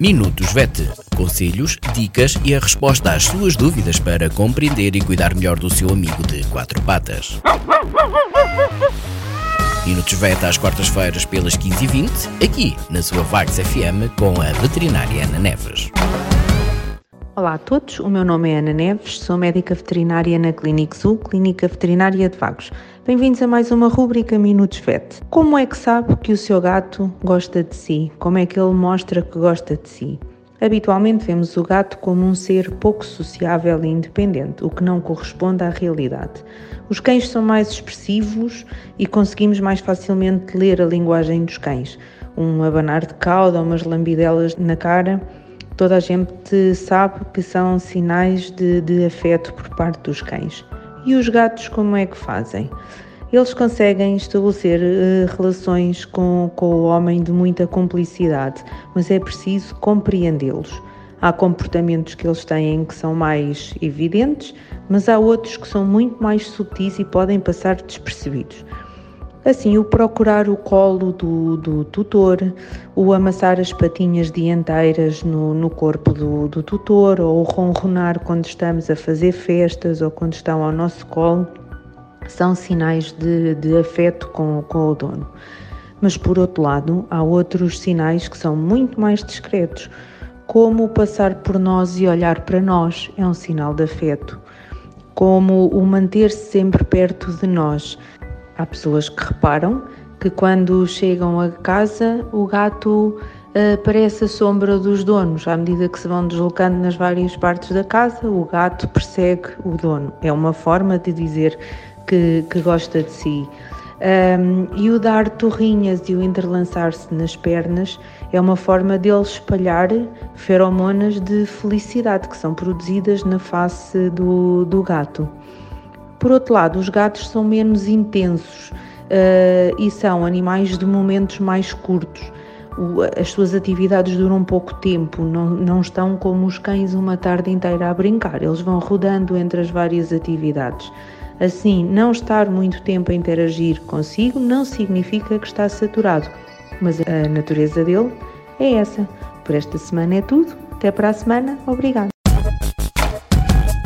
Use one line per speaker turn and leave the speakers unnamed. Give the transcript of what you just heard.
Minutos VET. Conselhos, dicas e a resposta às suas dúvidas para compreender e cuidar melhor do seu amigo de quatro patas. Minutos VET às quartas-feiras pelas 15h20, aqui na sua Vagos FM com a veterinária Ana Neves.
Olá a todos, o meu nome é Ana Neves, sou médica veterinária na Clínica Zoo, Clínica Veterinária de Vagos. Bem-vindos a mais uma rúbrica Minutos Vet. Como é que sabe que o seu gato gosta de si? Como é que ele mostra que gosta de si? Habitualmente vemos o gato como um ser pouco sociável e independente, o que não corresponde à realidade. Os cães são mais expressivos e conseguimos mais facilmente ler a linguagem dos cães. Um abanar de cauda, umas lambidelas na cara toda a gente sabe que são sinais de, de afeto por parte dos cães. E os gatos como é que fazem? Eles conseguem estabelecer uh, relações com, com o homem de muita cumplicidade, mas é preciso compreendê-los. Há comportamentos que eles têm que são mais evidentes, mas há outros que são muito mais sutis e podem passar despercebidos. Assim, o procurar o colo do, do tutor, o amassar as patinhas dianteiras no, no corpo do, do tutor, ou ronronar quando estamos a fazer festas ou quando estão ao nosso colo, são sinais de, de afeto com, com o dono. Mas, por outro lado, há outros sinais que são muito mais discretos, como passar por nós e olhar para nós é um sinal de afeto, como o manter-se sempre perto de nós Há pessoas que reparam que quando chegam a casa o gato uh, parece a sombra dos donos. À medida que se vão deslocando nas várias partes da casa, o gato persegue o dono. É uma forma de dizer que, que gosta de si. Um, e o dar torrinhas e o entrelançar-se nas pernas é uma forma dele espalhar feromonas de felicidade que são produzidas na face do, do gato. Por outro lado, os gatos são menos intensos uh, e são animais de momentos mais curtos. O, as suas atividades duram pouco tempo, não, não estão como os cães uma tarde inteira a brincar, eles vão rodando entre as várias atividades. Assim, não estar muito tempo a interagir consigo não significa que está saturado, mas a natureza dele é essa. Por esta semana é tudo. Até para a semana. Obrigada.